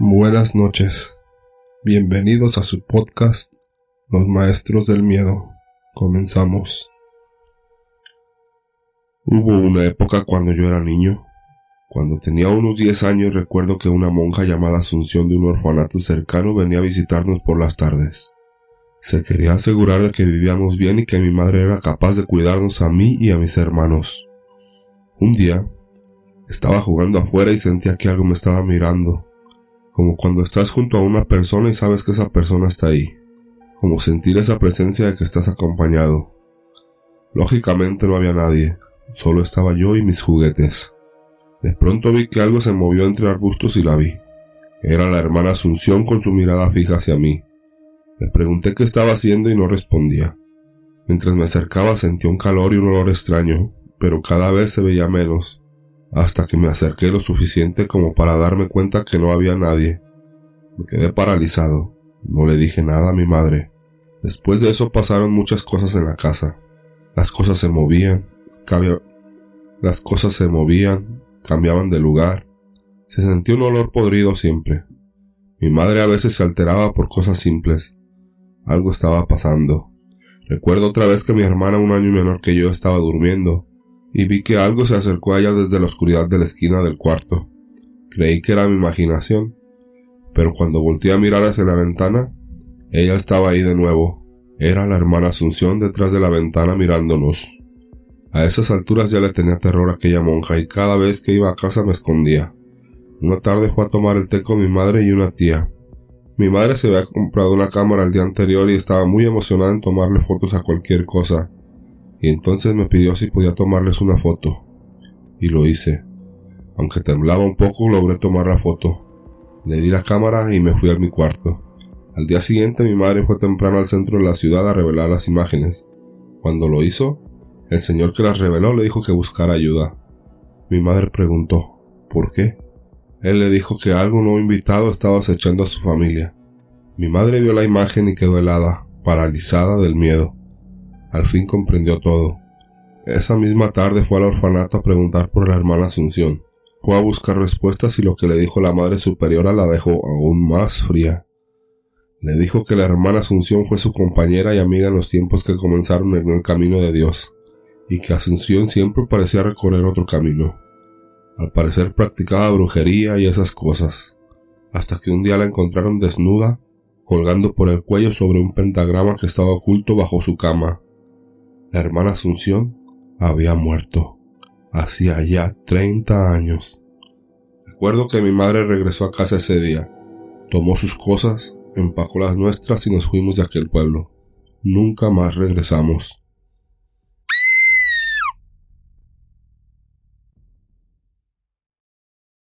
Buenas noches. Bienvenidos a su podcast Los Maestros del Miedo. Comenzamos. Hubo una época cuando yo era niño. Cuando tenía unos 10 años recuerdo que una monja llamada Asunción de un orfanato cercano venía a visitarnos por las tardes. Se quería asegurar de que vivíamos bien y que mi madre era capaz de cuidarnos a mí y a mis hermanos. Un día, estaba jugando afuera y sentía que algo me estaba mirando, como cuando estás junto a una persona y sabes que esa persona está ahí, como sentir esa presencia de que estás acompañado. Lógicamente no había nadie, solo estaba yo y mis juguetes. De pronto vi que algo se movió entre arbustos y la vi. Era la hermana Asunción con su mirada fija hacia mí. Le pregunté qué estaba haciendo y no respondía. Mientras me acercaba sentía un calor y un olor extraño, pero cada vez se veía menos, hasta que me acerqué lo suficiente como para darme cuenta que no había nadie. Me quedé paralizado. No le dije nada a mi madre. Después de eso pasaron muchas cosas en la casa. Las cosas se movían, las cosas se movían, cambiaban de lugar. Se sentía un olor podrido siempre. Mi madre a veces se alteraba por cosas simples. Algo estaba pasando. Recuerdo otra vez que mi hermana, un año menor que yo, estaba durmiendo, y vi que algo se acercó a ella desde la oscuridad de la esquina del cuarto. Creí que era mi imaginación, pero cuando volteé a mirar hacia la ventana, ella estaba ahí de nuevo. Era la hermana Asunción detrás de la ventana mirándonos. A esas alturas ya le tenía terror a aquella monja y cada vez que iba a casa me escondía. Una tarde fue a tomar el té con mi madre y una tía. Mi madre se había comprado una cámara el día anterior y estaba muy emocionada en tomarle fotos a cualquier cosa, y entonces me pidió si podía tomarles una foto. Y lo hice. Aunque temblaba un poco, logré tomar la foto. Le di la cámara y me fui a mi cuarto. Al día siguiente mi madre fue temprano al centro de la ciudad a revelar las imágenes. Cuando lo hizo, el señor que las reveló le dijo que buscara ayuda. Mi madre preguntó ¿Por qué? Él le dijo que algo no invitado estaba acechando a su familia. Mi madre vio la imagen y quedó helada, paralizada del miedo. Al fin comprendió todo. Esa misma tarde fue al orfanato a preguntar por la hermana Asunción. Fue a buscar respuestas y lo que le dijo la madre superiora la dejó aún más fría. Le dijo que la hermana Asunción fue su compañera y amiga en los tiempos que comenzaron en el camino de Dios, y que Asunción siempre parecía recorrer otro camino. Al parecer practicaba brujería y esas cosas, hasta que un día la encontraron desnuda, colgando por el cuello sobre un pentagrama que estaba oculto bajo su cama. La hermana Asunción había muerto, hacía ya treinta años. Recuerdo que mi madre regresó a casa ese día, tomó sus cosas, empacó las nuestras y nos fuimos de aquel pueblo. Nunca más regresamos.